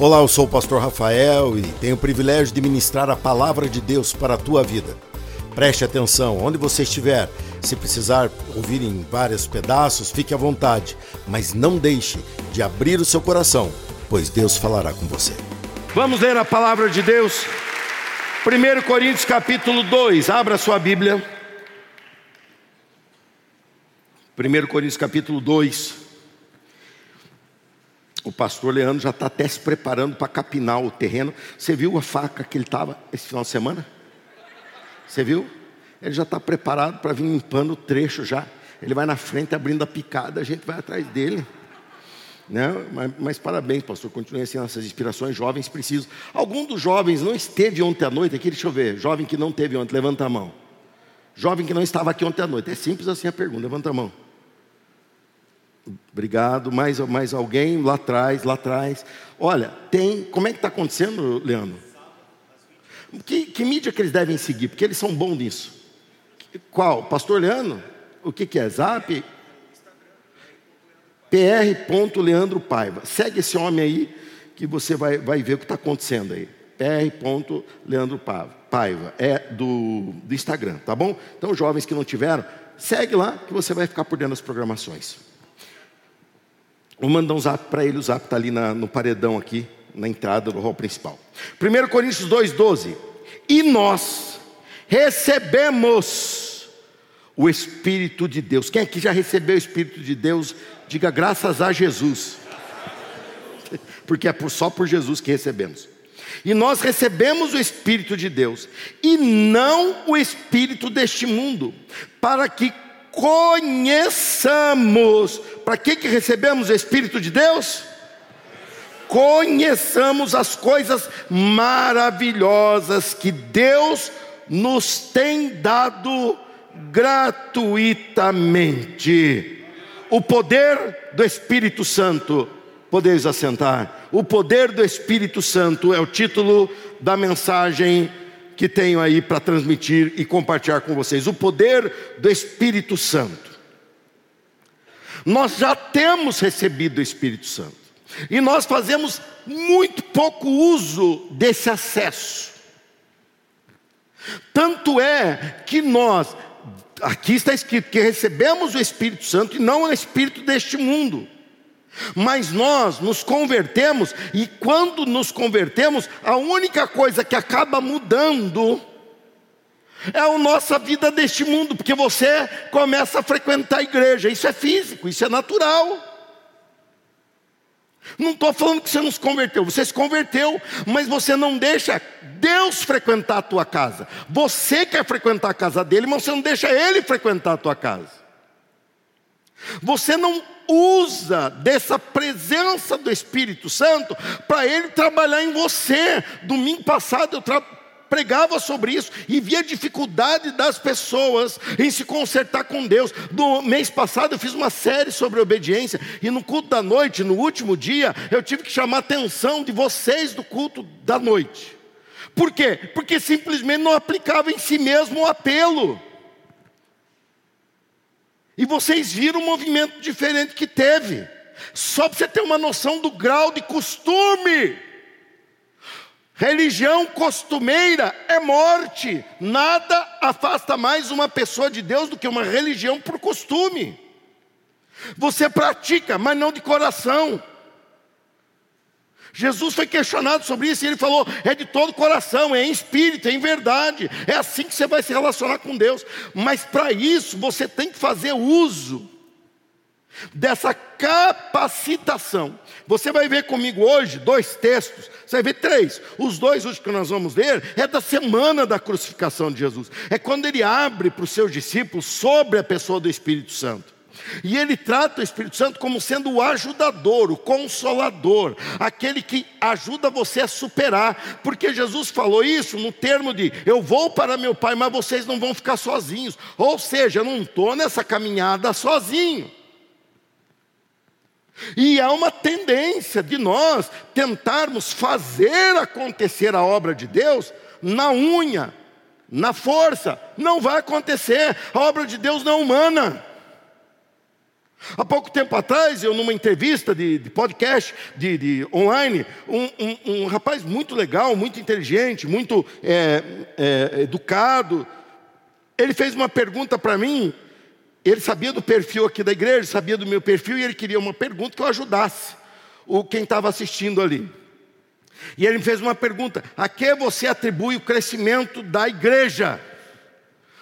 Olá, eu sou o pastor Rafael e tenho o privilégio de ministrar a palavra de Deus para a tua vida. Preste atenção, onde você estiver, se precisar ouvir em vários pedaços, fique à vontade, mas não deixe de abrir o seu coração, pois Deus falará com você. Vamos ler a palavra de Deus. 1 Coríntios capítulo 2, abra sua Bíblia. 1 Coríntios capítulo 2. O pastor Leandro já está até se preparando para capinar o terreno. Você viu a faca que ele estava esse final de semana? Você viu? Ele já está preparado para vir limpando o trecho já. Ele vai na frente abrindo a picada, a gente vai atrás dele. Né? Mas, mas, parabéns, pastor. Continue assim essas inspirações. Jovens precisam. Algum dos jovens não esteve ontem à noite aqui? Deixa eu ver. Jovem que não teve ontem, levanta a mão. Jovem que não estava aqui ontem à noite. É simples assim a pergunta. Levanta a mão. Obrigado. Mais, mais alguém lá atrás, lá atrás. Olha, tem. Como é que está acontecendo, Leandro? Que, que, mídia que eles devem seguir? Porque eles são bons nisso. Qual? Pastor Leandro? O que, que é? Zap? PR. Leandro Paiva. Segue esse homem aí que você vai, vai ver o que está acontecendo aí. PR. Leandro Paiva. É do, do Instagram, tá bom? Então, jovens que não tiveram, segue lá que você vai ficar por dentro das programações. Vou mandar um zap para ele, o zap está ali na, no paredão aqui, na entrada do hall principal. 1 Coríntios 2,12. E nós recebemos o Espírito de Deus. Quem aqui já recebeu o Espírito de Deus? Diga graças a Jesus. Porque é só por Jesus que recebemos. E nós recebemos o Espírito de Deus, e não o Espírito deste mundo, para que conheçamos. Para que, que recebemos o Espírito de Deus? Conheçamos as coisas maravilhosas que Deus nos tem dado gratuitamente. O poder do Espírito Santo, podeis assentar. O poder do Espírito Santo é o título da mensagem que tenho aí para transmitir e compartilhar com vocês. O poder do Espírito Santo. Nós já temos recebido o Espírito Santo. E nós fazemos muito pouco uso desse acesso. Tanto é que nós, aqui está escrito que recebemos o Espírito Santo e não o Espírito deste mundo. Mas nós nos convertemos, e quando nos convertemos, a única coisa que acaba mudando é a nossa vida deste mundo, porque você começa a frequentar a igreja, isso é físico, isso é natural. Não estou falando que você não se converteu, você se converteu, mas você não deixa Deus frequentar a tua casa. Você quer frequentar a casa dele, mas você não deixa ele frequentar a tua casa. Você não usa dessa presença do Espírito Santo para ele trabalhar em você. Domingo passado eu pregava sobre isso e via a dificuldade das pessoas em se consertar com Deus. No mês passado eu fiz uma série sobre obediência e no culto da noite, no último dia, eu tive que chamar a atenção de vocês do culto da noite. Por quê? Porque simplesmente não aplicava em si mesmo o apelo. E vocês viram o movimento diferente que teve. Só para você ter uma noção do grau de costume. Religião costumeira é morte. Nada afasta mais uma pessoa de Deus do que uma religião por costume. Você pratica, mas não de coração. Jesus foi questionado sobre isso e ele falou: é de todo coração, é em espírito, é em verdade, é assim que você vai se relacionar com Deus. Mas para isso você tem que fazer uso dessa capacitação. Você vai ver comigo hoje dois textos, você vai ver três. Os dois hoje que nós vamos ler é da semana da crucificação de Jesus. É quando ele abre para os seus discípulos sobre a pessoa do Espírito Santo. E ele trata o Espírito Santo como sendo o ajudador, o consolador, aquele que ajuda você a superar, porque Jesus falou isso no termo de eu vou para meu Pai, mas vocês não vão ficar sozinhos. Ou seja, eu não estou nessa caminhada sozinho. E há uma tendência de nós tentarmos fazer acontecer a obra de Deus na unha, na força. Não vai acontecer, a obra de Deus não é humana. Há pouco tempo atrás, eu numa entrevista de, de podcast, de, de online, um, um, um, rapaz muito legal, muito inteligente, muito é, é, educado, ele fez uma pergunta para mim, ele sabia do perfil aqui da igreja, sabia do meu perfil, e ele queria uma pergunta que eu ajudasse o quem estava assistindo ali. E ele me fez uma pergunta: a que você atribui o crescimento da igreja?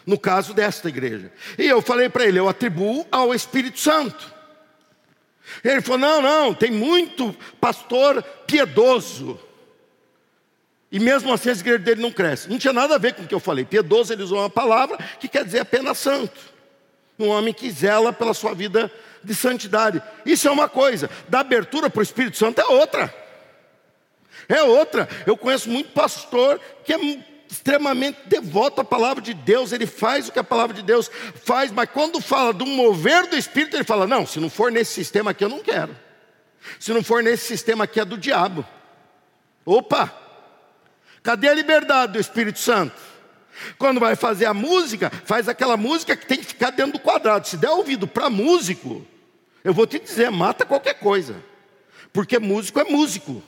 No caso desta igreja. E eu falei para ele: eu atribuo ao Espírito Santo. Ele falou: não, não, tem muito pastor piedoso. E mesmo assim a igreja dele não cresce. Não tinha nada a ver com o que eu falei. Piedoso, ele usou uma palavra que quer dizer apenas santo. Um homem que zela pela sua vida de santidade. Isso é uma coisa. Da abertura para o Espírito Santo é outra. É outra. Eu conheço muito pastor que é extremamente devoto à palavra de Deus, ele faz o que a palavra de Deus faz, mas quando fala do mover do Espírito, ele fala: não, se não for nesse sistema aqui, eu não quero. Se não for nesse sistema aqui, é do diabo. Opa! Cadê a liberdade do Espírito Santo? Quando vai fazer a música, faz aquela música que tem que ficar dentro do quadrado. Se der ouvido para músico, eu vou te dizer, mata qualquer coisa. Porque músico é músico.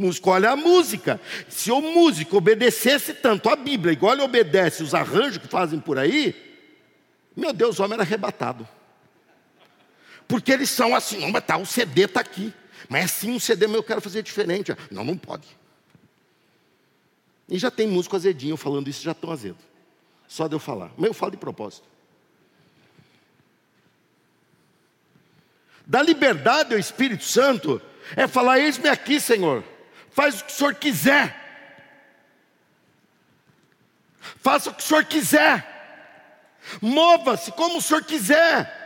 Músico olha a música. Se o músico obedecesse tanto a Bíblia, igual ele obedece os arranjos que fazem por aí, meu Deus, o homem era arrebatado. Porque eles são assim, não, mas tá, o CD está aqui. Mas é assim um CD, mas eu quero fazer diferente. Não, não pode. E já tem músico azedinho falando isso, já estão azedo. Só de eu falar. Mas eu falo de propósito. Da liberdade ao Espírito Santo é falar: Eis-me aqui, Senhor faz o que o senhor quiser. Faça o que o senhor quiser. Mova-se como o senhor quiser.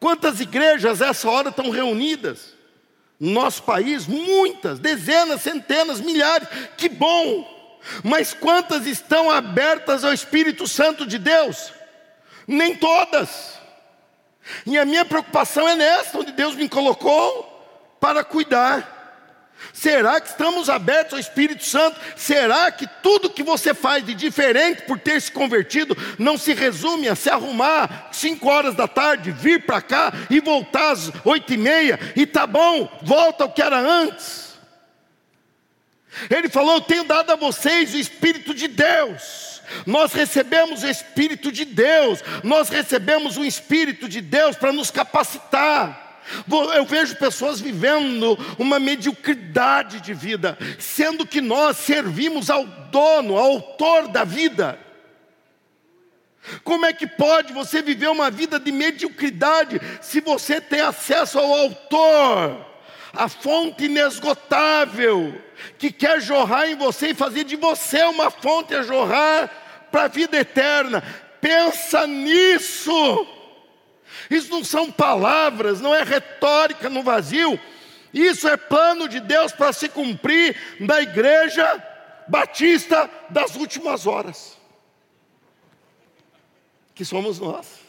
Quantas igrejas essa hora estão reunidas? No nosso país, muitas, dezenas, centenas, milhares. Que bom! Mas quantas estão abertas ao Espírito Santo de Deus? Nem todas. E a minha preocupação é nessa, onde Deus me colocou para cuidar. Será que estamos abertos ao Espírito Santo? Será que tudo que você faz de diferente por ter se convertido não se resume a se arrumar cinco horas da tarde, vir para cá e voltar às oito e meia e tá bom, volta ao que era antes? Ele falou: Eu tenho dado a vocês o Espírito de Deus. Nós recebemos o Espírito de Deus, nós recebemos o Espírito de Deus para nos capacitar. Eu vejo pessoas vivendo uma mediocridade de vida, sendo que nós servimos ao dono, ao autor da vida. Como é que pode você viver uma vida de mediocridade se você tem acesso ao autor? A fonte inesgotável, que quer jorrar em você e fazer de você uma fonte a jorrar para a vida eterna. Pensa nisso. Isso não são palavras, não é retórica no vazio. Isso é plano de Deus para se cumprir na igreja batista das últimas horas. Que somos nós.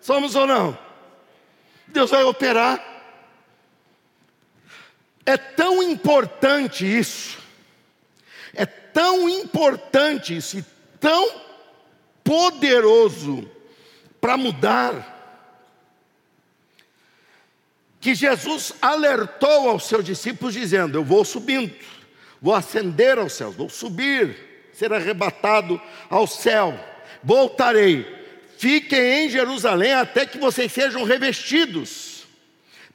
Somos ou não? Deus vai operar é tão importante isso, é tão importante isso e tão poderoso para mudar, que Jesus alertou aos seus discípulos, dizendo: Eu vou subindo, vou ascender aos céus, vou subir, ser arrebatado ao céu, voltarei, fiquem em Jerusalém até que vocês sejam revestidos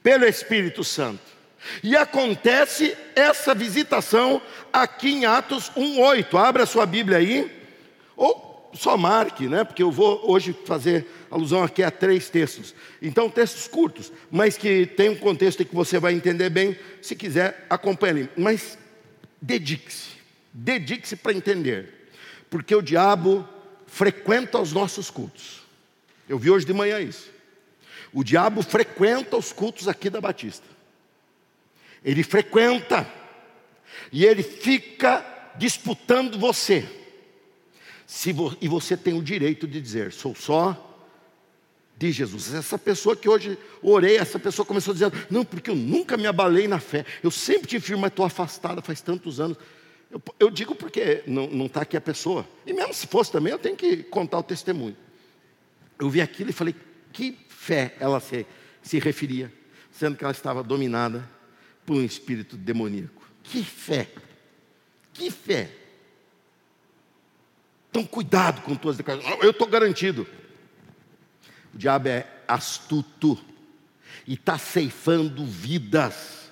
pelo Espírito Santo. E acontece essa visitação aqui em Atos 1:8. Abra a sua Bíblia aí, ou só marque, né? Porque eu vou hoje fazer alusão aqui a três textos. Então, textos curtos, mas que tem um contexto que você vai entender bem. Se quiser, acompanhe. Mas dedique-se, dedique-se para entender, porque o diabo frequenta os nossos cultos. Eu vi hoje de manhã isso. O diabo frequenta os cultos aqui da Batista ele frequenta e ele fica disputando você. Vo, e você tem o direito de dizer: sou só de Jesus. Essa pessoa que hoje orei, essa pessoa começou dizendo: Não, porque eu nunca me abalei na fé, eu sempre tive firme, mas estou afastada faz tantos anos. Eu, eu digo porque não está aqui a pessoa, e mesmo se fosse também, eu tenho que contar o testemunho. Eu vi aquilo e falei: Que fé ela se, se referia, sendo que ela estava dominada por um espírito demoníaco. Que fé, que fé. Então, cuidado com tuas declarações. Eu estou garantido. O diabo é astuto e está ceifando vidas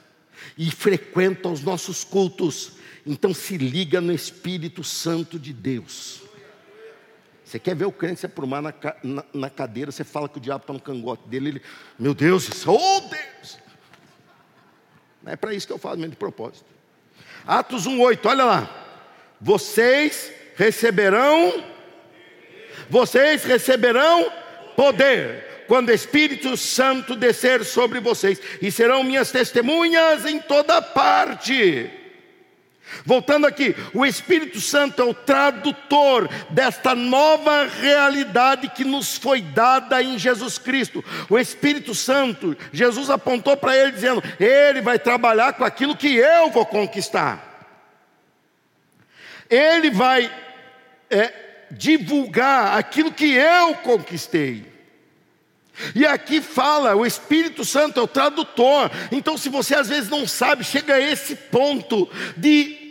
e frequenta os nossos cultos. Então se liga no Espírito Santo de Deus. Você quer ver o crente se aprumar na, na, na cadeira, você fala que o diabo está no cangote dele, ele, meu Deus, isso, oh Deus! É para isso que eu falo mesmo de propósito. Atos 1,8, olha lá. Vocês receberão, vocês receberão poder quando o Espírito Santo descer sobre vocês, e serão minhas testemunhas em toda parte. Voltando aqui, o Espírito Santo é o tradutor desta nova realidade que nos foi dada em Jesus Cristo. O Espírito Santo, Jesus apontou para ele dizendo: Ele vai trabalhar com aquilo que eu vou conquistar. Ele vai é, divulgar aquilo que eu conquistei. E aqui fala, o Espírito Santo é o tradutor. Então, se você às vezes não sabe, chega a esse ponto de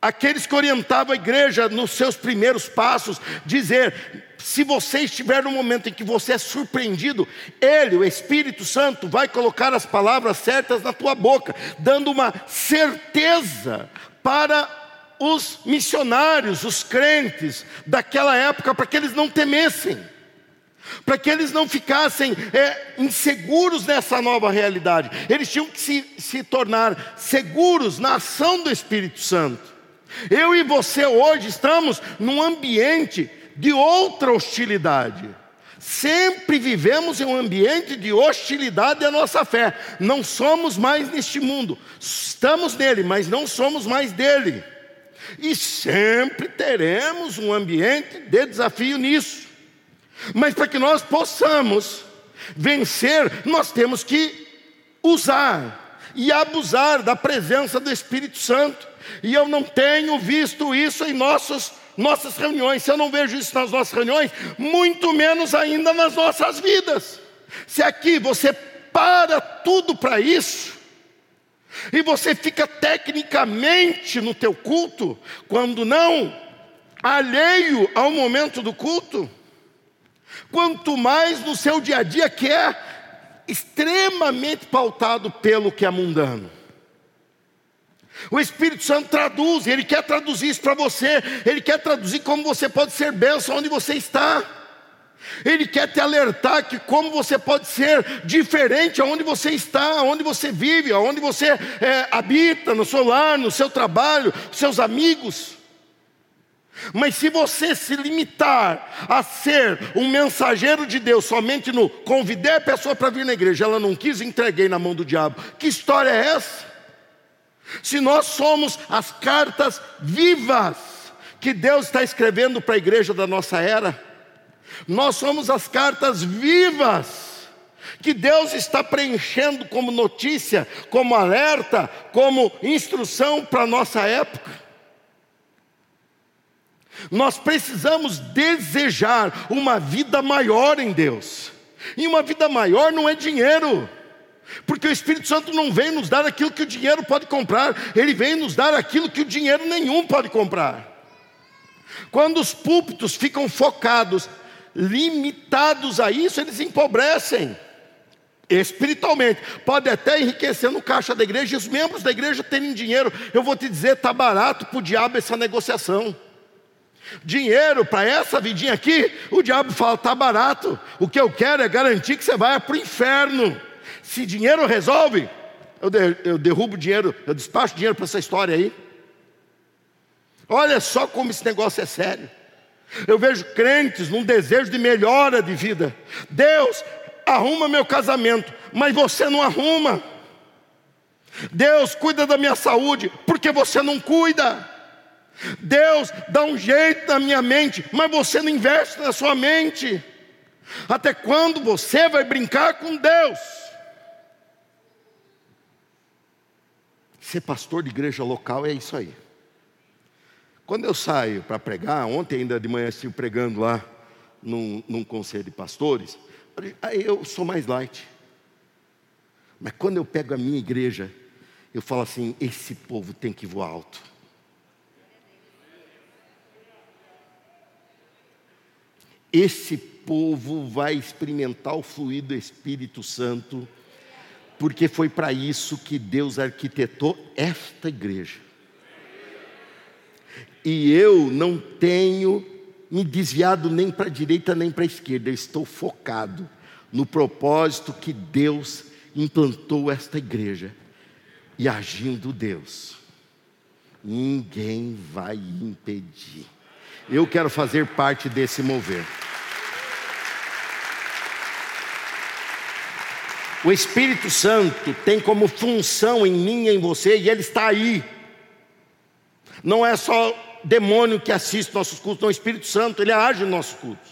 aqueles que orientavam a igreja nos seus primeiros passos, dizer: se você estiver no momento em que você é surpreendido, Ele, o Espírito Santo, vai colocar as palavras certas na tua boca, dando uma certeza para os missionários, os crentes daquela época, para que eles não temessem para que eles não ficassem é, inseguros nessa nova realidade. Eles tinham que se, se tornar seguros na ação do Espírito Santo. Eu e você hoje estamos num ambiente de outra hostilidade. Sempre vivemos em um ambiente de hostilidade à nossa fé. Não somos mais neste mundo. Estamos nele, mas não somos mais dele. E sempre teremos um ambiente de desafio nisso. Mas para que nós possamos vencer, nós temos que usar e abusar da presença do Espírito Santo. E eu não tenho visto isso em nossos, nossas reuniões. Se eu não vejo isso nas nossas reuniões, muito menos ainda nas nossas vidas. Se aqui você para tudo para isso, e você fica tecnicamente no teu culto, quando não alheio ao momento do culto, quanto mais no seu dia a dia que é extremamente pautado pelo que é mundano. O Espírito Santo traduz, ele quer traduzir isso para você, ele quer traduzir como você pode ser bênção onde você está. Ele quer te alertar que como você pode ser diferente aonde você está, aonde você vive, aonde você é, habita, no seu lar, no seu trabalho, seus amigos. Mas se você se limitar a ser um mensageiro de Deus somente no convidei a pessoa para vir na igreja, ela não quis, entreguei na mão do diabo. Que história é essa? Se nós somos as cartas vivas que Deus está escrevendo para a igreja da nossa era, nós somos as cartas vivas que Deus está preenchendo como notícia, como alerta, como instrução para a nossa época. Nós precisamos desejar uma vida maior em Deus. E uma vida maior não é dinheiro. Porque o Espírito Santo não vem nos dar aquilo que o dinheiro pode comprar, ele vem nos dar aquilo que o dinheiro nenhum pode comprar. Quando os púlpitos ficam focados, limitados a isso, eles empobrecem espiritualmente. Pode até enriquecer no caixa da igreja e os membros da igreja terem dinheiro. Eu vou te dizer, está barato para o diabo essa negociação. Dinheiro para essa vidinha aqui, o diabo fala, está barato. O que eu quero é garantir que você vai para o inferno. Se dinheiro resolve, eu, de, eu derrubo dinheiro, eu despacho dinheiro para essa história aí. Olha só como esse negócio é sério. Eu vejo crentes num desejo de melhora de vida. Deus, arruma meu casamento, mas você não arruma. Deus, cuida da minha saúde, porque você não cuida. Deus, dá um jeito na minha mente, mas você não investe na sua mente. Até quando você vai brincar com Deus? Ser pastor de igreja local é isso aí. Quando eu saio para pregar, ontem ainda de manhã estive pregando lá num, num conselho de pastores, aí eu sou mais light. Mas quando eu pego a minha igreja, eu falo assim: esse povo tem que voar alto. Esse povo vai experimentar o fluido do Espírito Santo, porque foi para isso que Deus arquitetou esta igreja. E eu não tenho me desviado nem para a direita nem para a esquerda, eu estou focado no propósito que Deus implantou esta igreja. E agindo Deus, ninguém vai impedir. Eu quero fazer parte desse mover. O Espírito Santo tem como função em mim e em você, e ele está aí. Não é só demônio que assiste nossos cultos, não, o Espírito Santo, ele age nos nossos cultos.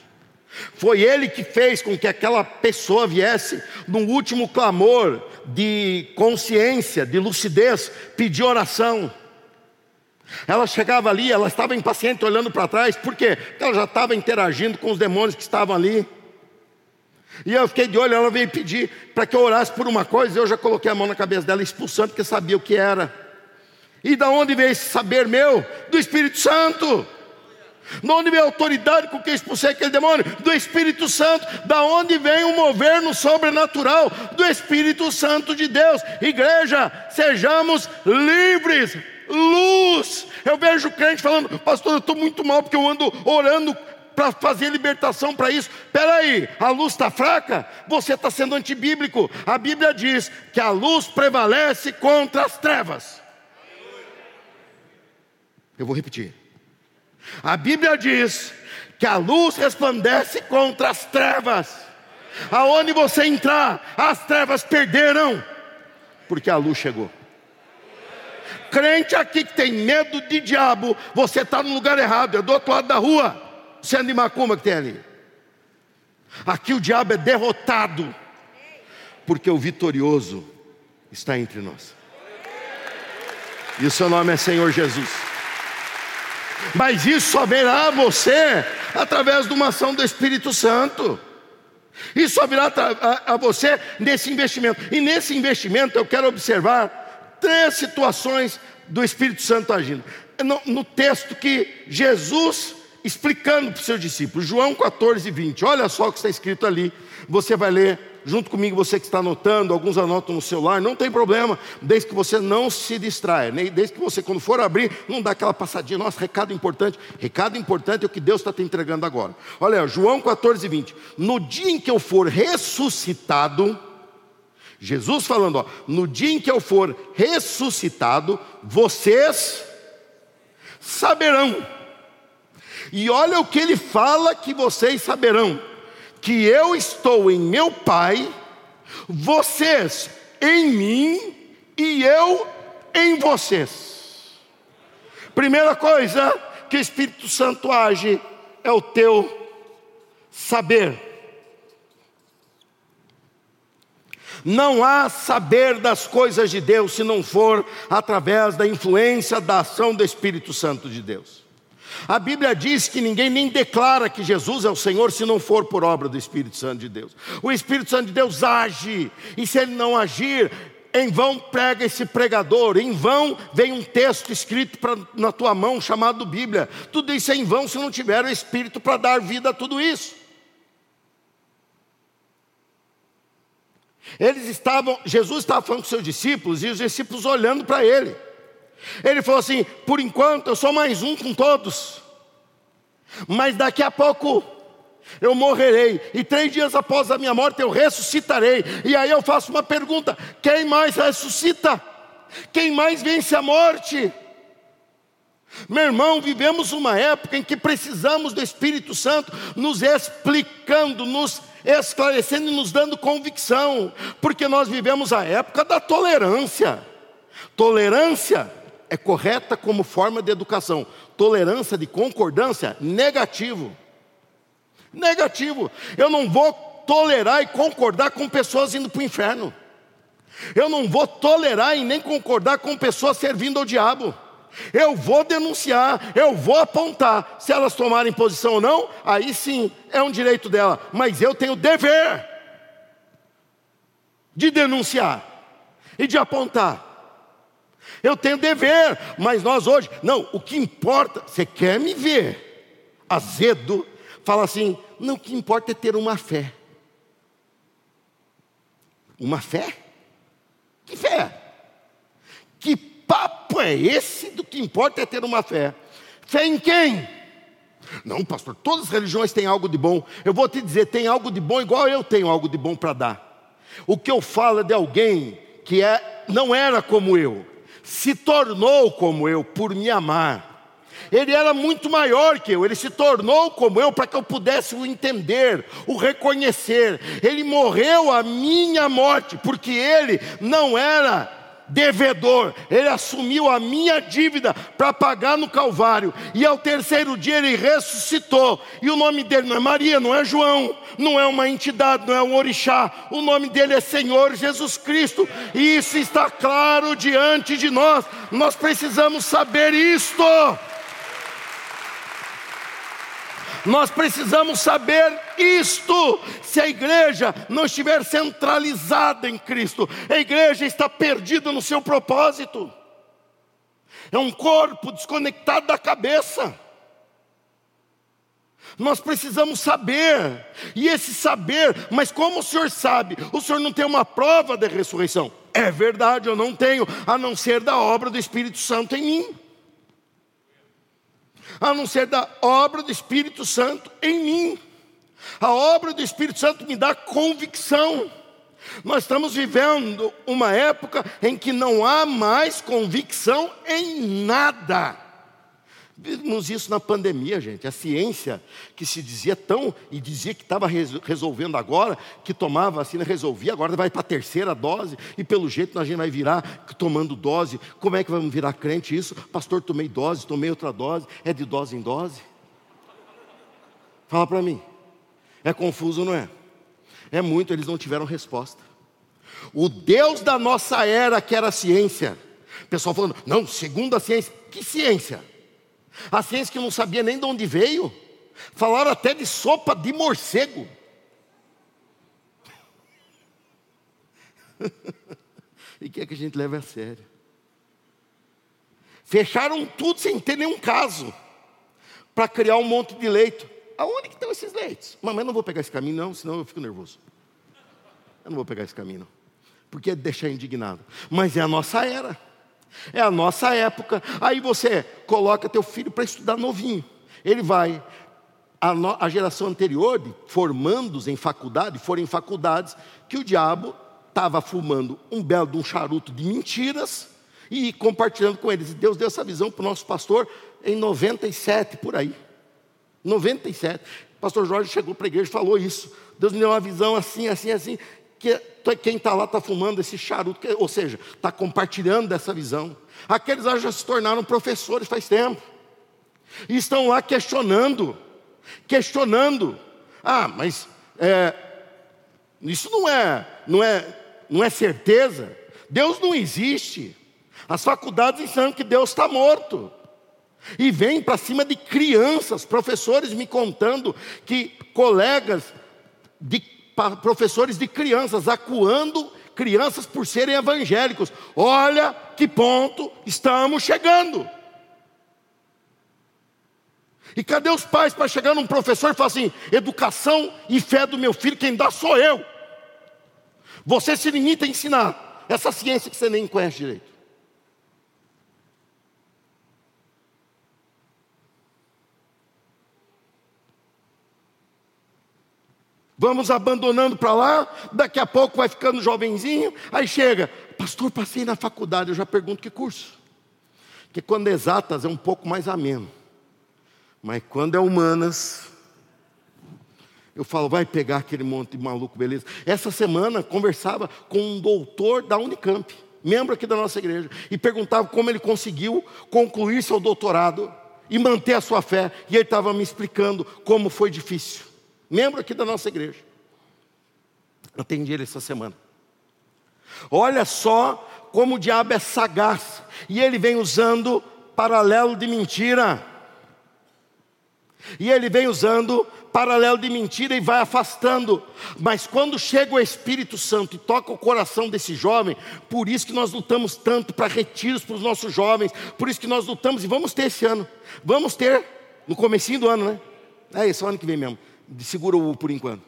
Foi ele que fez com que aquela pessoa viesse no último clamor de consciência, de lucidez, pedir oração. Ela chegava ali, ela estava impaciente olhando para trás, por quê? Porque ela já estava interagindo com os demônios que estavam ali. E eu fiquei de olho, ela veio pedir para que eu orasse por uma coisa, eu já coloquei a mão na cabeça dela, expulsando, porque sabia o que era. E da onde veio esse saber meu? Do Espírito Santo. De onde vem a autoridade com que expulsei aquele demônio? Do Espírito Santo. Da onde vem o mover no sobrenatural? Do Espírito Santo de Deus. Igreja, sejamos livres. Luz. Eu vejo crente falando, pastor, eu estou muito mal porque eu ando orando para fazer libertação para isso. Espera aí, a luz está fraca? Você está sendo antibíblico. A Bíblia diz que a luz prevalece contra as trevas. Eu vou repetir. A Bíblia diz que a luz resplandece contra as trevas. Aonde você entrar, as trevas perderam, porque a luz chegou. Crente aqui que tem medo de diabo, você está no lugar errado, é do outro lado da rua, sendo de macumba que tem ali. Aqui o diabo é derrotado, porque o vitorioso está entre nós. E o seu nome é Senhor Jesus. Mas isso só virá a você através de uma ação do Espírito Santo. Isso só virá a, a, você nesse investimento. E nesse investimento eu quero observar três situações do Espírito Santo agindo. No, no texto que Jesus explicando para os seus discípulos, João 14, 20. Olha só o que está escrito ali. Você vai ler junto comigo, você que está anotando, alguns anotam no celular, não tem problema, desde que você não se distraia, desde que você, quando for abrir, não dá aquela passadinha, nossa, recado importante. Recado importante é o que Deus está te entregando agora. Olha, João 14, 20. No dia em que eu for ressuscitado, Jesus falando, ó, no dia em que eu for ressuscitado, vocês saberão. E olha o que ele fala que vocês saberão que eu estou em meu Pai, vocês em mim e eu em vocês. Primeira coisa que o Espírito Santo age é o teu saber. Não há saber das coisas de Deus se não for através da influência da ação do Espírito Santo de Deus. A Bíblia diz que ninguém nem declara que Jesus é o Senhor se não for por obra do Espírito Santo de Deus. O Espírito Santo de Deus age, e se ele não agir, em vão prega esse pregador, em vão vem um texto escrito pra, na tua mão chamado Bíblia. Tudo isso é em vão se não tiver o Espírito para dar vida a tudo isso. Eles estavam, Jesus estava falando com seus discípulos e os discípulos olhando para ele. Ele falou assim: por enquanto eu sou mais um com todos, mas daqui a pouco eu morrerei, e três dias após a minha morte eu ressuscitarei. E aí eu faço uma pergunta: quem mais ressuscita? Quem mais vence a morte? Meu irmão, vivemos uma época em que precisamos do Espírito Santo nos explicando, nos esclarecendo e nos dando convicção, porque nós vivemos a época da tolerância. Tolerância é correta como forma de educação. Tolerância de concordância, negativo. Negativo. Eu não vou tolerar e concordar com pessoas indo para o inferno. Eu não vou tolerar e nem concordar com pessoas servindo ao diabo. Eu vou denunciar, eu vou apontar. Se elas tomarem posição ou não, aí sim é um direito dela. Mas eu tenho dever de denunciar e de apontar. Eu tenho dever, mas nós hoje, não, o que importa, você quer me ver azedo, fala assim: não, o que importa é ter uma fé. Uma fé? Que fé? Que papo é esse do que importa é ter uma fé? Fé em quem? Não, pastor, todas as religiões têm algo de bom. Eu vou te dizer, tem algo de bom igual eu tenho algo de bom para dar. O que eu falo é de alguém que é, não era como eu, se tornou como eu por me amar. Ele era muito maior que eu, ele se tornou como eu para que eu pudesse o entender, o reconhecer. Ele morreu a minha morte, porque ele não era devedor, ele assumiu a minha dívida para pagar no Calvário, e ao terceiro dia ele ressuscitou, e o nome dele não é Maria, não é João, não é uma entidade, não é um orixá, o nome dele é Senhor Jesus Cristo, e isso está claro diante de nós, nós precisamos saber isto. Nós precisamos saber isto. Se a igreja não estiver centralizada em Cristo, a igreja está perdida no seu propósito. É um corpo desconectado da cabeça. Nós precisamos saber, e esse saber, mas como o senhor sabe? O senhor não tem uma prova da ressurreição. É verdade, eu não tenho, a não ser da obra do Espírito Santo em mim a não ser da obra do Espírito Santo em mim. A obra do Espírito Santo me dá convicção. Nós estamos vivendo uma época em que não há mais convicção em nada. Vimos isso na pandemia, gente. A ciência que se dizia tão e dizia que estava resolvendo agora, que tomava vacina, resolvia, agora vai para a terceira dose, e pelo jeito a gente vai virar tomando dose. Como é que vamos virar crente isso? Pastor, tomei dose, tomei outra dose, é de dose em dose? Fala para mim. É confuso, não é? É muito, eles não tiveram resposta. O Deus da nossa era, que era a ciência, pessoal falando, não, segundo a ciência, que ciência? A ciência que não sabia nem de onde veio. Falaram até de sopa de morcego. e que é que a gente leva a sério? Fecharam tudo sem ter nenhum caso. Para criar um monte de leito. Aonde que estão esses leitos? Mamãe, eu não vou pegar esse caminho, não, senão eu fico nervoso. Eu não vou pegar esse caminho, não. Porque é deixar indignado. Mas é a nossa era. É a nossa época. Aí você coloca teu filho para estudar novinho. Ele vai. A, no, a geração anterior, de formandos em faculdade, foram em faculdades que o diabo estava fumando um belo de um charuto de mentiras e compartilhando com eles. E Deus deu essa visão para o nosso pastor em 97, por aí. 97. O pastor Jorge chegou para a igreja e falou isso. Deus me deu uma visão assim, assim, assim que quem está lá está fumando esse charuto, ou seja, está compartilhando dessa visão. Aqueles lá já se tornaram professores faz tempo, e estão lá questionando, questionando. Ah, mas é, isso não é, não é, não é certeza. Deus não existe. As faculdades ensinam que Deus está morto. E vem para cima de crianças, professores me contando que colegas de professores de crianças, acuando crianças por serem evangélicos. Olha que ponto estamos chegando. E cadê os pais para chegar num professor e falar assim: educação e fé do meu filho, quem dá sou eu. Você se limita a ensinar essa ciência que você nem conhece direito. Vamos abandonando para lá, daqui a pouco vai ficando jovenzinho, aí chega, pastor, passei na faculdade, eu já pergunto que curso. Porque quando é exatas é um pouco mais ameno. Mas quando é humanas, eu falo, vai pegar aquele monte de maluco, beleza. Essa semana conversava com um doutor da Unicamp, membro aqui da nossa igreja, e perguntava como ele conseguiu concluir seu doutorado e manter a sua fé. E ele estava me explicando como foi difícil. Membro aqui da nossa igreja. Atendi ele essa semana. Olha só como o diabo é sagaz, e ele vem usando paralelo de mentira. E ele vem usando paralelo de mentira e vai afastando. Mas quando chega o Espírito Santo e toca o coração desse jovem, por isso que nós lutamos tanto para retiros para os nossos jovens, por isso que nós lutamos e vamos ter esse ano. Vamos ter no comecinho do ano, né? É isso, ano que vem mesmo. Segura o U por enquanto.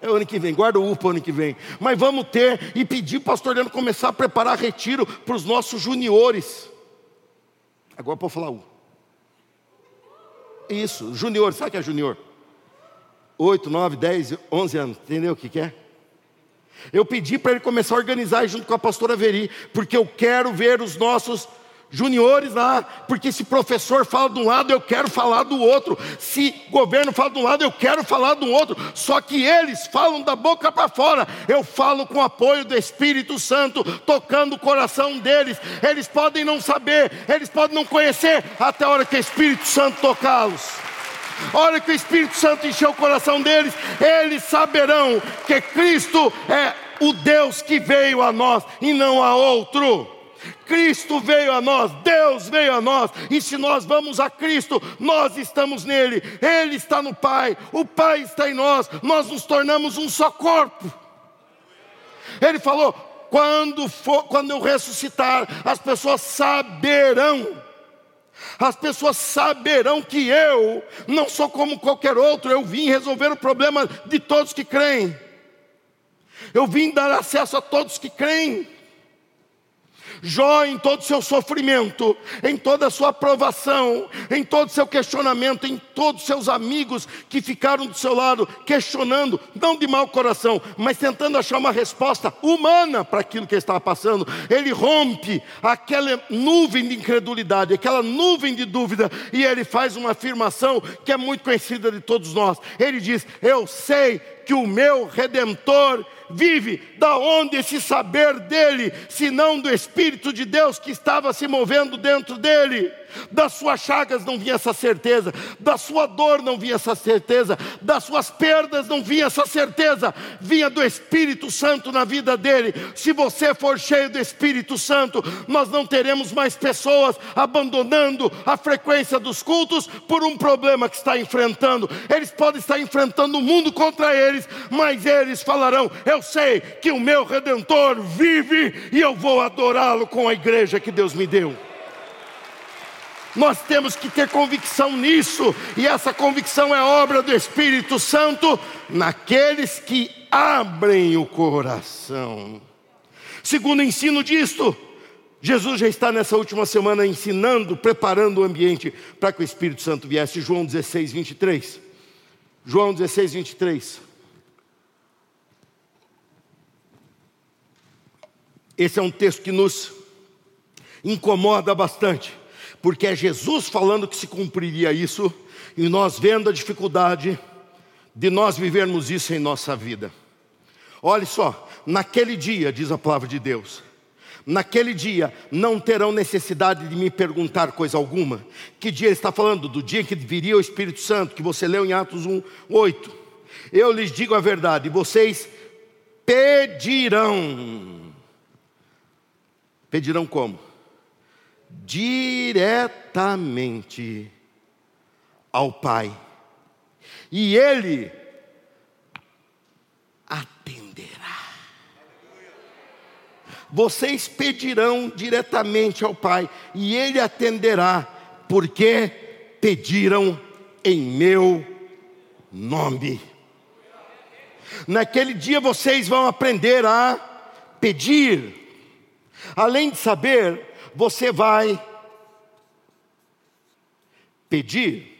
É o ano que vem, guarda o U para o ano que vem. Mas vamos ter e pedir para o pastor Leandro começar a preparar retiro para os nossos juniores. Agora pode falar U. Isso, junior, sabe o que é junior? 8, 9, 10, 11 anos, entendeu o que, que é? Eu pedi para ele começar a organizar junto com a pastora Veri, porque eu quero ver os nossos juniores lá, porque se professor fala de um lado, eu quero falar do outro, se governo fala de um lado, eu quero falar do outro, só que eles falam da boca para fora, eu falo com o apoio do Espírito Santo, tocando o coração deles, eles podem não saber, eles podem não conhecer, até a hora que o Espírito Santo tocá-los. A hora que o Espírito Santo encher o coração deles, eles saberão que Cristo é o Deus que veio a nós e não a outro. Cristo veio a nós, Deus veio a nós, e se nós vamos a Cristo, nós estamos nele, Ele está no Pai, o Pai está em nós, nós nos tornamos um só corpo. Ele falou: quando, for, quando eu ressuscitar, as pessoas saberão, as pessoas saberão que eu não sou como qualquer outro, eu vim resolver o problema de todos que creem, eu vim dar acesso a todos que creem. Jó, em todo o seu sofrimento, em toda a sua aprovação, em todo o seu questionamento, em todos os seus amigos que ficaram do seu lado, questionando, não de mau coração, mas tentando achar uma resposta humana para aquilo que ele estava passando, ele rompe aquela nuvem de incredulidade, aquela nuvem de dúvida, e ele faz uma afirmação que é muito conhecida de todos nós. Ele diz: Eu sei que o meu redentor vive. Da onde esse saber dele, se não do Espírito de Deus que estava se movendo dentro dele? Das suas chagas não vinha essa certeza, da sua dor não vinha essa certeza, das suas perdas não vinha essa certeza, vinha do Espírito Santo na vida dele. Se você for cheio do Espírito Santo, nós não teremos mais pessoas abandonando a frequência dos cultos por um problema que está enfrentando. Eles podem estar enfrentando o mundo contra eles, mas eles falarão: Eu sei que o meu redentor vive e eu vou adorá-lo com a igreja que Deus me deu. Nós temos que ter convicção nisso, e essa convicção é obra do Espírito Santo naqueles que abrem o coração. Segundo o ensino disto, Jesus já está nessa última semana ensinando, preparando o ambiente para que o Espírito Santo viesse. João 16, 23. João 16, 23. Esse é um texto que nos incomoda bastante, porque é Jesus falando que se cumpriria isso, e nós vendo a dificuldade de nós vivermos isso em nossa vida. Olhe só, naquele dia, diz a palavra de Deus, naquele dia não terão necessidade de me perguntar coisa alguma. Que dia ele está falando? Do dia que viria o Espírito Santo, que você leu em Atos 1, 8. Eu lhes digo a verdade, vocês pedirão Pedirão como? Diretamente ao Pai. E Ele atenderá. Vocês pedirão diretamente ao Pai, e Ele atenderá, porque pediram em meu nome. Naquele dia vocês vão aprender a pedir Além de saber, você vai pedir.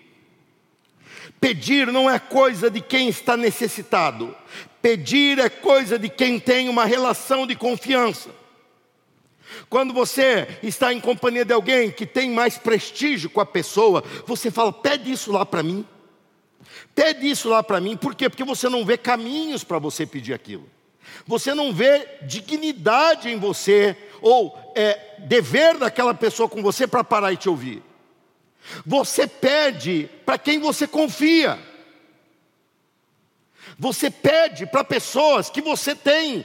Pedir não é coisa de quem está necessitado, pedir é coisa de quem tem uma relação de confiança. Quando você está em companhia de alguém que tem mais prestígio com a pessoa, você fala: pede isso lá para mim. Pede isso lá para mim, por quê? Porque você não vê caminhos para você pedir aquilo. Você não vê dignidade em você, ou é, dever daquela pessoa com você para parar e te ouvir. Você pede para quem você confia. Você pede para pessoas que você tem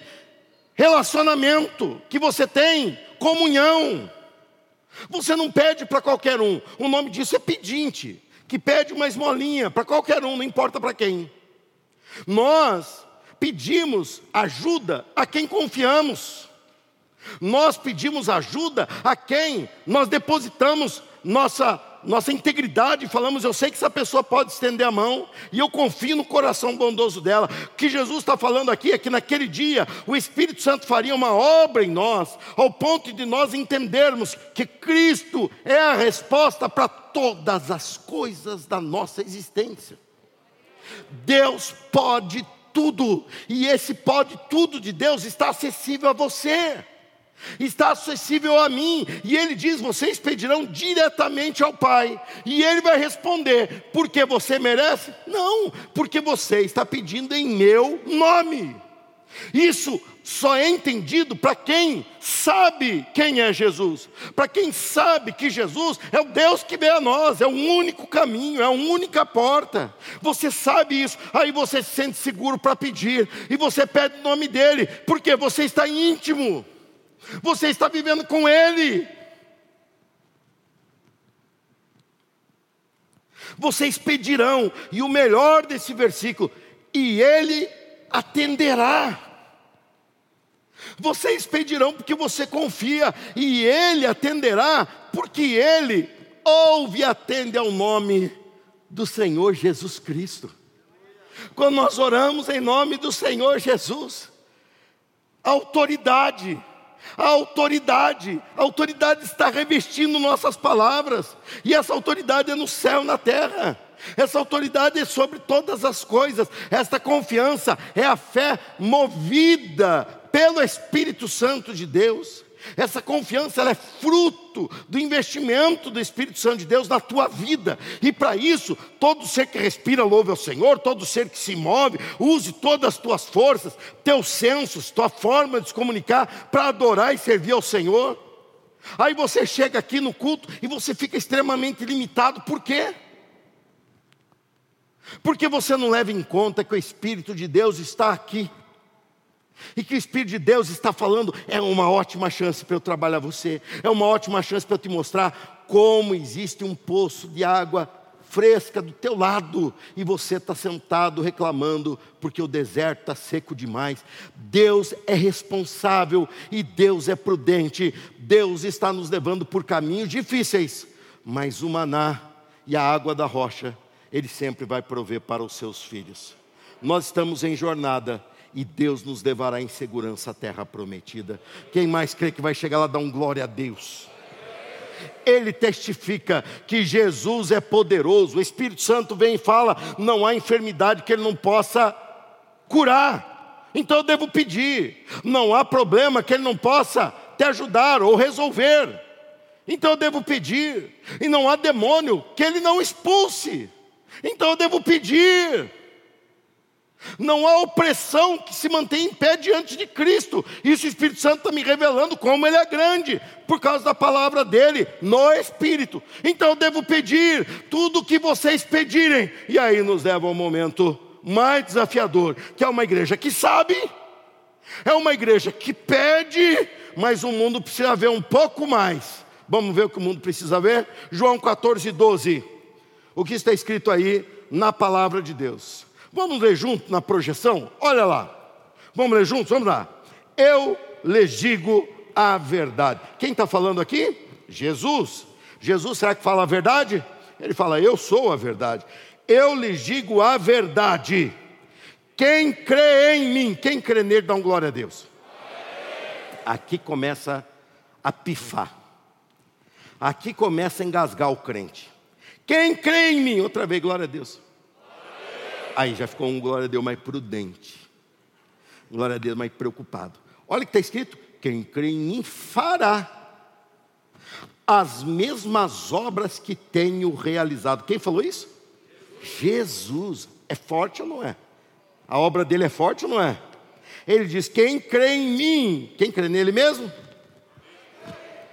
relacionamento, que você tem comunhão. Você não pede para qualquer um. O nome disso é pedinte, que pede uma esmolinha para qualquer um, não importa para quem. Nós pedimos ajuda a quem confiamos. Nós pedimos ajuda a quem nós depositamos nossa nossa integridade, falamos, eu sei que essa pessoa pode estender a mão, e eu confio no coração bondoso dela. O que Jesus está falando aqui é que naquele dia o Espírito Santo faria uma obra em nós, ao ponto de nós entendermos que Cristo é a resposta para todas as coisas da nossa existência. Deus pode tudo, e esse pode tudo de Deus está acessível a você está acessível a mim. E ele diz: vocês pedirão diretamente ao Pai. E ele vai responder: porque você merece? Não, porque você está pedindo em meu nome. Isso só é entendido para quem sabe quem é Jesus, para quem sabe que Jesus é o Deus que vê a nós, é o único caminho, é a única porta. Você sabe isso, aí você se sente seguro para pedir, e você pede o nome dele, porque você está íntimo. Você está vivendo com Ele. Vocês pedirão, e o melhor desse versículo, e Ele atenderá. Vocês pedirão porque você confia, e Ele atenderá, porque Ele ouve e atende ao nome do Senhor Jesus Cristo. Quando nós oramos em nome do Senhor Jesus, autoridade, a autoridade, a autoridade está revestindo nossas palavras, e essa autoridade é no céu e na terra. Essa autoridade é sobre todas as coisas. Esta confiança é a fé movida pelo Espírito Santo de Deus. Essa confiança é fruto do investimento do Espírito Santo de Deus na tua vida. E para isso, todo ser que respira louve ao Senhor, todo ser que se move, use todas as tuas forças, teus sensos, tua forma de se comunicar para adorar e servir ao Senhor. Aí você chega aqui no culto e você fica extremamente limitado. Por quê? Porque você não leva em conta que o Espírito de Deus está aqui e que o Espírito de Deus está falando, é uma ótima chance para eu trabalhar você, é uma ótima chance para eu te mostrar como existe um poço de água fresca do teu lado e você está sentado reclamando porque o deserto está seco demais. Deus é responsável e Deus é prudente. Deus está nos levando por caminhos difíceis, mas o maná e a água da rocha, Ele sempre vai prover para os seus filhos. Nós estamos em jornada e Deus nos levará em segurança à terra prometida. Quem mais crê que vai chegar lá, dá um glória a Deus. Ele testifica que Jesus é poderoso. O Espírito Santo vem e fala: não há enfermidade que ele não possa curar. Então eu devo pedir. Não há problema que ele não possa te ajudar ou resolver. Então eu devo pedir. E não há demônio que ele não expulse. Então eu devo pedir. Não há opressão que se mantém em pé diante de Cristo. Isso o Espírito Santo está me revelando como Ele é grande, por causa da palavra dele, no Espírito. Então eu devo pedir tudo o que vocês pedirem. E aí nos leva ao momento mais desafiador, que é uma igreja que sabe, é uma igreja que pede, mas o mundo precisa ver um pouco mais. Vamos ver o que o mundo precisa ver? João 14, 12. O que está escrito aí na palavra de Deus. Vamos ler junto na projeção? Olha lá. Vamos ler juntos? Vamos lá. Eu lhes digo a verdade. Quem está falando aqui? Jesus. Jesus, será que fala a verdade? Ele fala, eu sou a verdade. Eu lhes digo a verdade. Quem crê em mim, quem crê nele, dá glória a Deus. Aqui começa a pifar. Aqui começa a engasgar o crente. Quem crê em mim, outra vez, glória a Deus. Aí já ficou um glória a Deus mais prudente. Glória a Deus mais preocupado. Olha o que está escrito: quem crê em mim fará as mesmas obras que tenho realizado. Quem falou isso? Jesus. É forte ou não é? A obra dele é forte ou não é? Ele diz: quem crê em mim, quem crê nele mesmo?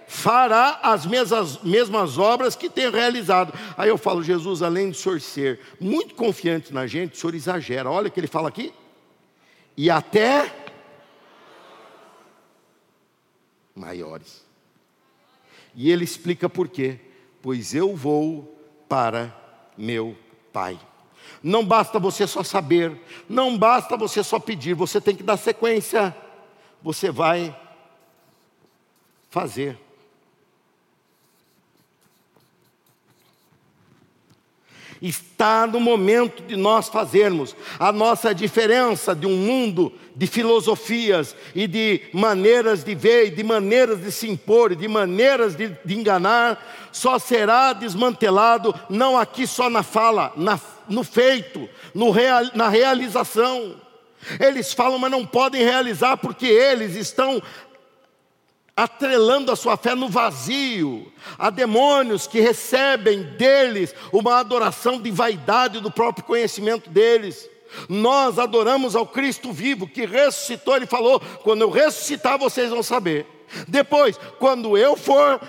Fará as mesmas, mesmas obras que tem realizado. Aí eu falo, Jesus, além de senhor ser muito confiante na gente, o senhor exagera. Olha o que ele fala aqui. E até maiores. E ele explica por quê. Pois eu vou para meu Pai. Não basta você só saber, não basta você só pedir, você tem que dar sequência. Você vai fazer. Está no momento de nós fazermos a nossa diferença de um mundo de filosofias e de maneiras de ver, de maneiras de se impor, de maneiras de, de enganar, só será desmantelado, não aqui só na fala, na, no feito, no real, na realização. Eles falam, mas não podem realizar porque eles estão atrelando a sua fé no vazio, há demônios que recebem deles uma adoração de vaidade do próprio conhecimento deles. Nós adoramos ao Cristo vivo que ressuscitou, ele falou: quando eu ressuscitar, vocês vão saber. Depois, quando eu for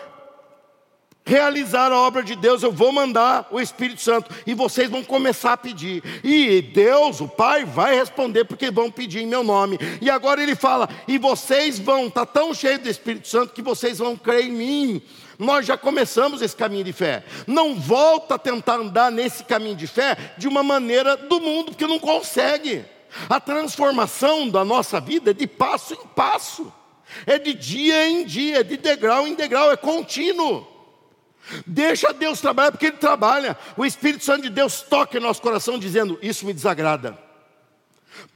realizar a obra de Deus, eu vou mandar o Espírito Santo e vocês vão começar a pedir. E Deus, o Pai, vai responder porque vão pedir em meu nome. E agora ele fala: "E vocês vão tá tão cheios do Espírito Santo que vocês vão crer em mim". Nós já começamos esse caminho de fé. Não volta a tentar andar nesse caminho de fé de uma maneira do mundo, porque não consegue. A transformação da nossa vida é de passo em passo. É de dia em dia, de degrau em degrau, é contínuo. Deixa Deus trabalhar, porque Ele trabalha. O Espírito Santo de Deus toca em nosso coração, dizendo: Isso me desagrada.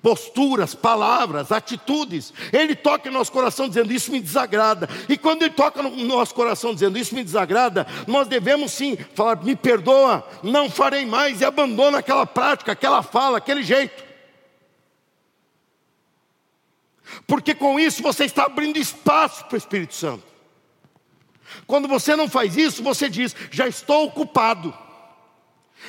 Posturas, palavras, atitudes, Ele toca em nosso coração dizendo: Isso me desagrada. E quando Ele toca no nosso coração dizendo: Isso me desagrada, nós devemos sim falar: Me perdoa, não farei mais, e abandona aquela prática, aquela fala, aquele jeito. Porque com isso você está abrindo espaço para o Espírito Santo. Quando você não faz isso, você diz: já estou ocupado,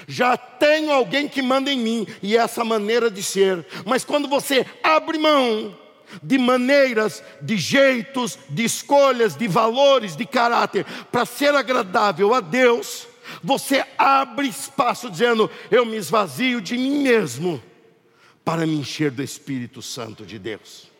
já tenho alguém que manda em mim, e é essa maneira de ser. Mas quando você abre mão de maneiras, de jeitos, de escolhas, de valores, de caráter, para ser agradável a Deus, você abre espaço dizendo: Eu me esvazio de mim mesmo para me encher do Espírito Santo de Deus.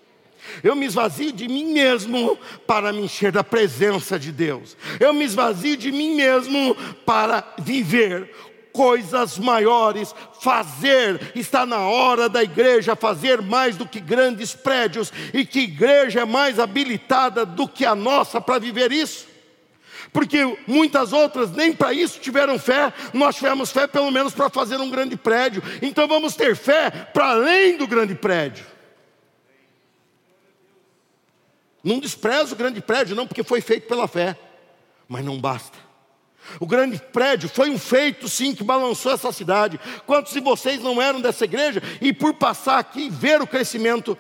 Eu me esvazio de mim mesmo para me encher da presença de Deus. Eu me esvazio de mim mesmo para viver coisas maiores, fazer, está na hora da igreja fazer mais do que grandes prédios, e que igreja é mais habilitada do que a nossa para viver isso. Porque muitas outras nem para isso tiveram fé, nós tivemos fé pelo menos para fazer um grande prédio, então vamos ter fé para além do grande prédio. Não despreza o grande prédio, não, porque foi feito pela fé. Mas não basta. O grande prédio foi um feito, sim, que balançou essa cidade. Quantos de vocês não eram dessa igreja e por passar aqui ver o crescimento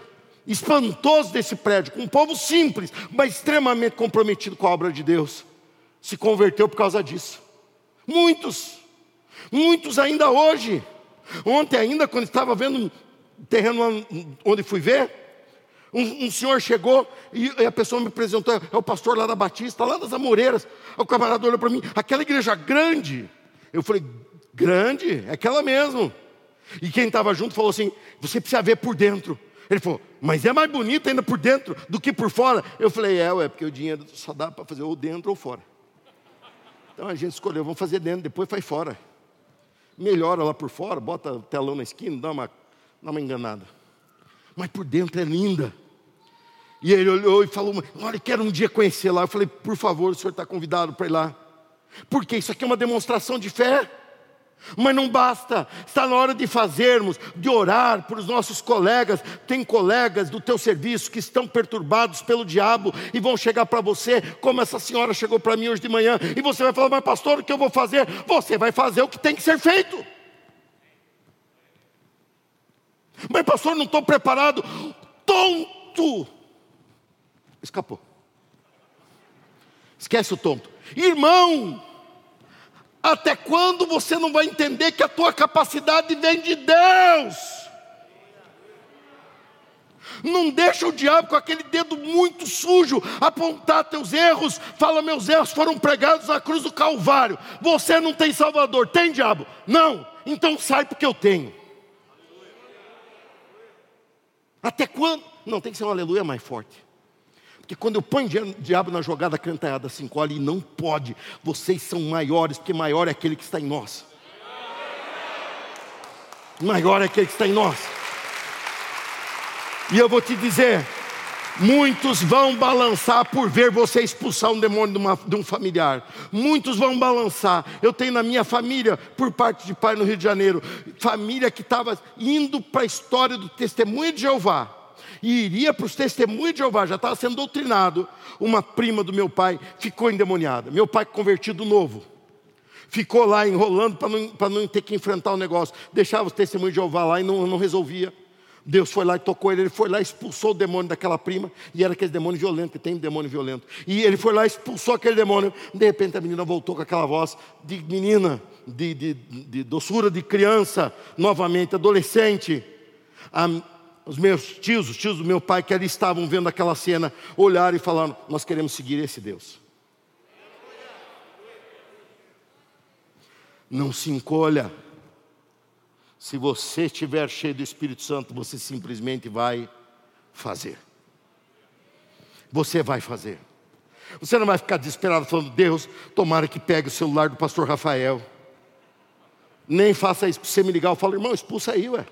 espantoso desse prédio, com um povo simples, mas extremamente comprometido com a obra de Deus, se converteu por causa disso. Muitos, muitos ainda hoje. Ontem ainda, quando estava vendo um terreno onde fui ver, um, um, senhor chegou e a pessoa me apresentou, é o pastor lá da Batista, lá das Amoreiras. O camarada olhou para mim, aquela igreja grande. Eu falei, grande? É aquela mesmo. E quem estava junto falou assim: você precisa ver por dentro. Ele falou, mas é mais bonito ainda por dentro do que por fora. Eu falei, é, ué, porque o dinheiro só dá para fazer ou dentro ou fora. Então a gente escolheu, vamos fazer dentro, depois faz fora. Melhora lá por fora, bota telão na esquina, dá uma, dá uma enganada. Mas por dentro é linda. E ele olhou e falou: Olha, quero um dia conhecer lá. Eu falei: Por favor, o senhor está convidado para ir lá. Porque isso aqui é uma demonstração de fé. Mas não basta, está na hora de fazermos, de orar por os nossos colegas. Tem colegas do teu serviço que estão perturbados pelo diabo e vão chegar para você, como essa senhora chegou para mim hoje de manhã, e você vai falar: Mas, pastor, o que eu vou fazer? Você vai fazer o que tem que ser feito. Mas, pastor, não estou preparado. Tonto! Escapou. Esquece o tonto. Irmão, até quando você não vai entender que a tua capacidade vem de Deus? Não deixa o diabo com aquele dedo muito sujo apontar teus erros. Fala, meus erros foram pregados na cruz do Calvário. Você não tem Salvador. Tem diabo? Não. Então sai porque eu tenho. Até quando? Não, tem que ser um aleluia mais forte. Porque quando eu ponho o diabo na jogada cantada, se encolhe e não pode. Vocês são maiores, porque maior é aquele que está em nós. Maior é aquele que está em nós. E eu vou te dizer: muitos vão balançar por ver você expulsar um demônio de, uma, de, um familiar. Muitos vão balançar. Eu tenho na minha família, por parte de pai no Rio de Janeiro, família que estava indo para a história do testemunho de Jeová. E iria para os testemunhos de Jeová, já estava sendo doutrinado. Uma prima do meu pai ficou endemoniada. Meu pai convertido novo ficou lá enrolando para não, não, ter que enfrentar o negócio. Deixava os testemunhos de Jeová lá e não, não resolvia. Deus foi lá e tocou ele, ele foi lá e expulsou o demônio daquela prima, e era aquele demônio violento, que tem um demônio violento. E ele foi lá e expulsou aquele demônio. De repente a menina voltou com aquela voz de menina, de, de, de doçura de criança, novamente, adolescente. A, os meus tios, os tios do meu pai, que ali estavam vendo aquela cena, olharam e falaram: Nós queremos seguir esse Deus. Não se encolha. Se você estiver cheio do Espírito Santo, você simplesmente vai fazer. Você vai fazer. Você não vai ficar desesperado falando, Deus, tomara que pegue o celular do pastor Rafael. Nem faça isso para você me ligar. Eu falo, irmão, expulsa aí, ué.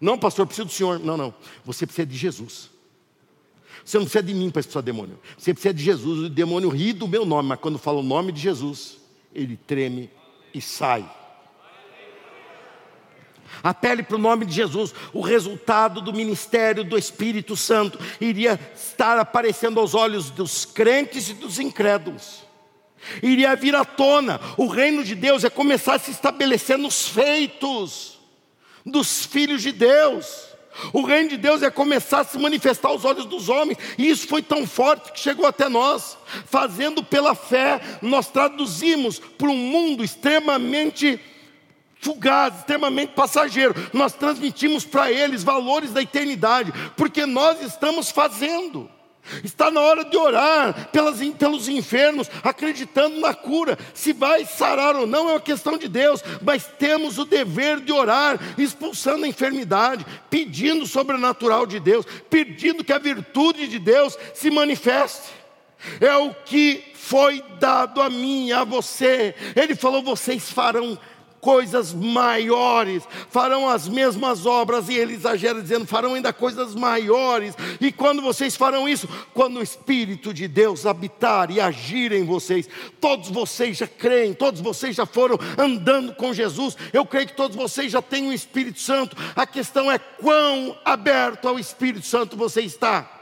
Não, pastor, preciso do senhor. Não, não. Você precisa de Jesus. Você não precisa de mim para expulsar demônio. Você precisa de Jesus. O demônio ri do meu nome, mas quando fala o nome de Jesus, ele treme e sai. Apele para o nome de Jesus. O resultado do ministério do Espírito Santo iria estar aparecendo aos olhos dos crentes e dos incrédulos. Iria vir à tona. O reino de Deus é começar a se estabelecer nos feitos dos filhos de Deus. O reino de Deus é começar a se manifestar aos olhos dos homens, e isso foi tão forte que chegou até nós. Fazendo pela fé, nós traduzimos para um mundo extremamente fugaz, extremamente passageiro. Nós transmitimos para eles valores da eternidade, porque nós estamos fazendo. Está na hora de orar pelas, pelos enfermos, acreditando na cura. Se vai sarar ou não é uma questão de Deus, mas temos o dever de orar, expulsando a enfermidade, pedindo o sobrenatural de Deus, pedindo que a virtude de Deus se manifeste. É o que foi dado a mim, a você. Ele falou: vocês farão coisas maiores, farão as mesmas obras, e ele exagera dizendo: farão ainda coisas maiores. E quando vocês farão isso, quando o Espírito de Deus habitar e agir em vocês, todos vocês já creem, todos vocês já foram andando com Jesus, eu creio que todos vocês já têm o Espírito Santo. A questão é quão aberto ao Espírito Santo você está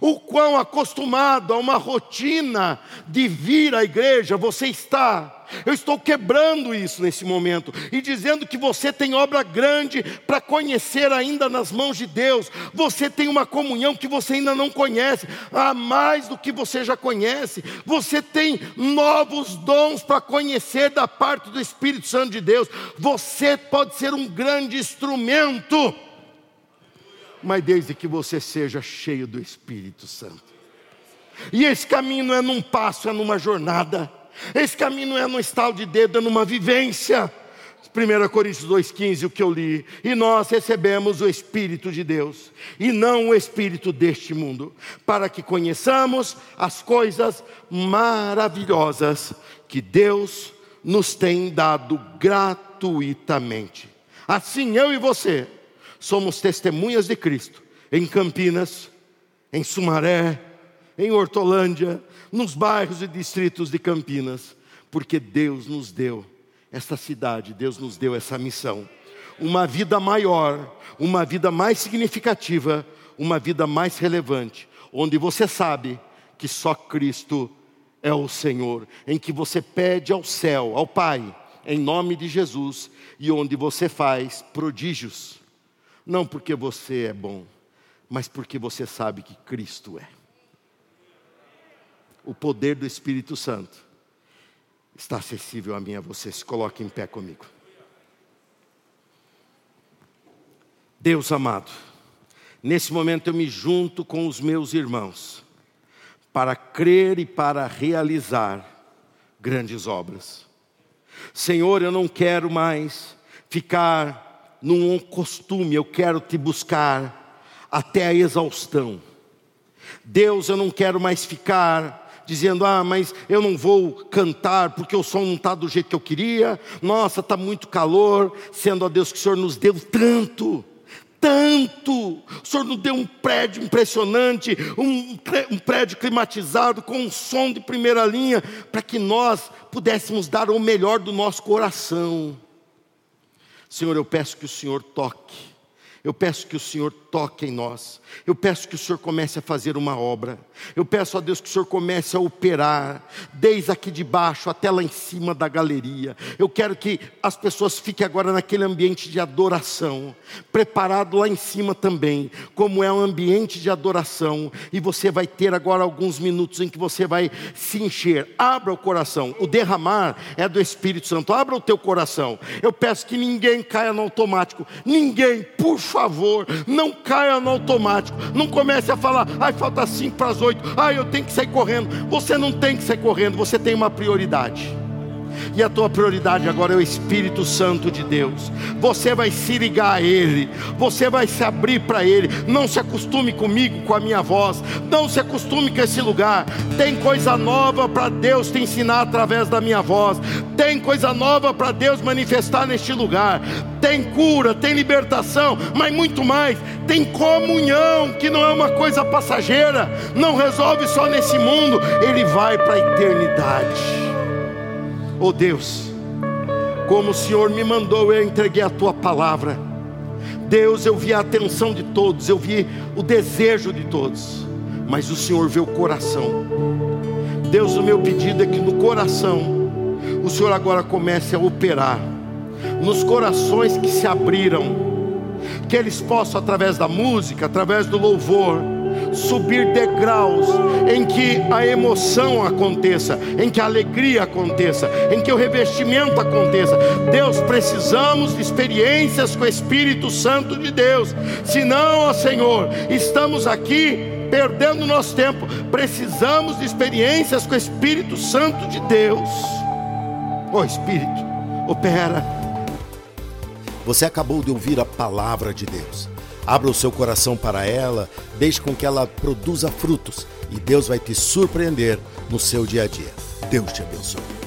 o quão acostumado a uma rotina de vir à igreja você está. Eu estou quebrando isso nesse momento e dizendo que você tem obra grande para conhecer ainda nas mãos de Deus. Você tem uma comunhão que você ainda não conhece, há mais do que você já conhece. Você tem novos dons para conhecer da parte do Espírito Santo de Deus. Você pode ser um grande instrumento mas desde que você seja cheio do Espírito Santo. E esse caminho não é num passo, é numa jornada. Esse caminho não é num estalo de dedo, é numa vivência. 1 Coríntios 2,15, o que eu li. E nós recebemos o Espírito de Deus, e não o Espírito deste mundo, para que conheçamos as coisas maravilhosas que Deus nos tem dado gratuitamente. Assim eu e você somos testemunhas de Cristo em Campinas, em Sumaré, em Hortolândia, nos bairros e distritos de Campinas, porque Deus nos deu essa cidade, Deus nos deu essa missão. Uma vida maior, uma vida mais significativa, uma vida mais relevante, onde você sabe que só Cristo é o Senhor, em que você pede ao céu, ao Pai, em nome de Jesus, e onde você faz prodígios não porque você é bom, mas porque você sabe que Cristo é. O poder do Espírito Santo está acessível a mim e a você. Se coloque em pé comigo. Deus amado, Nesse momento eu me junto com os meus irmãos para crer e para realizar grandes obras. Senhor, eu não quero mais ficar num costume, eu quero te buscar até a exaustão. Deus, eu não quero mais ficar dizendo: ah, mas eu não vou cantar porque o som não está do jeito que eu queria, nossa, está muito calor, sendo a Deus que o Senhor nos deu tanto tanto. O Senhor nos deu um prédio impressionante, um, um prédio climatizado, com um som de primeira linha, para que nós pudéssemos dar o melhor do nosso coração. Senhor, eu peço que o Senhor toque, eu peço que o Senhor toque em nós. Eu peço que o Senhor comece a fazer uma obra. Eu peço a Deus que o Senhor comece a operar, desde aqui de baixo até lá em cima da galeria. Eu quero que as pessoas fiquem agora naquele ambiente de adoração, preparado lá em cima também, como é um ambiente de adoração. E você vai ter agora alguns minutos em que você vai se encher. Abra o coração. O derramar é do Espírito Santo. Abra o teu coração. Eu peço que ninguém caia no automático. Ninguém, por favor, não caia no automático. Não comece a falar, ai, falta cinco para as oito, ai, eu tenho que sair correndo. Você não tem que sair correndo, você tem uma prioridade. E a tua prioridade agora é o Espírito Santo de Deus. Você vai se ligar a Ele, você vai se abrir para Ele. Não se acostume comigo, com a minha voz. Não se acostume com esse lugar. Tem coisa nova para Deus te ensinar através da minha voz. Tem coisa nova para Deus manifestar neste lugar. Tem cura, tem libertação, mas muito mais. Tem comunhão, que não é uma coisa passageira. Não resolve só nesse mundo, ele vai para a eternidade. Oh Deus, como o Senhor me mandou, eu entreguei a tua palavra. Deus, eu vi a atenção de todos, eu vi o desejo de todos, mas o Senhor vê o coração. Deus, o meu pedido é que no coração, o Senhor agora comece a operar, nos corações que se abriram, que eles possam, através da música, através do louvor, subir degraus em que a emoção aconteça, em que a alegria aconteça, em que o revestimento aconteça. Deus, precisamos de experiências com o Espírito Santo de Deus. Senão, ó Senhor, estamos aqui perdendo nosso tempo. Precisamos de experiências com o Espírito Santo de Deus. Ó oh, Espírito, opera. Você acabou de ouvir a palavra de Deus. Abra o seu coração para ela, deixe com que ela produza frutos e Deus vai te surpreender no seu dia a dia. Deus te abençoe.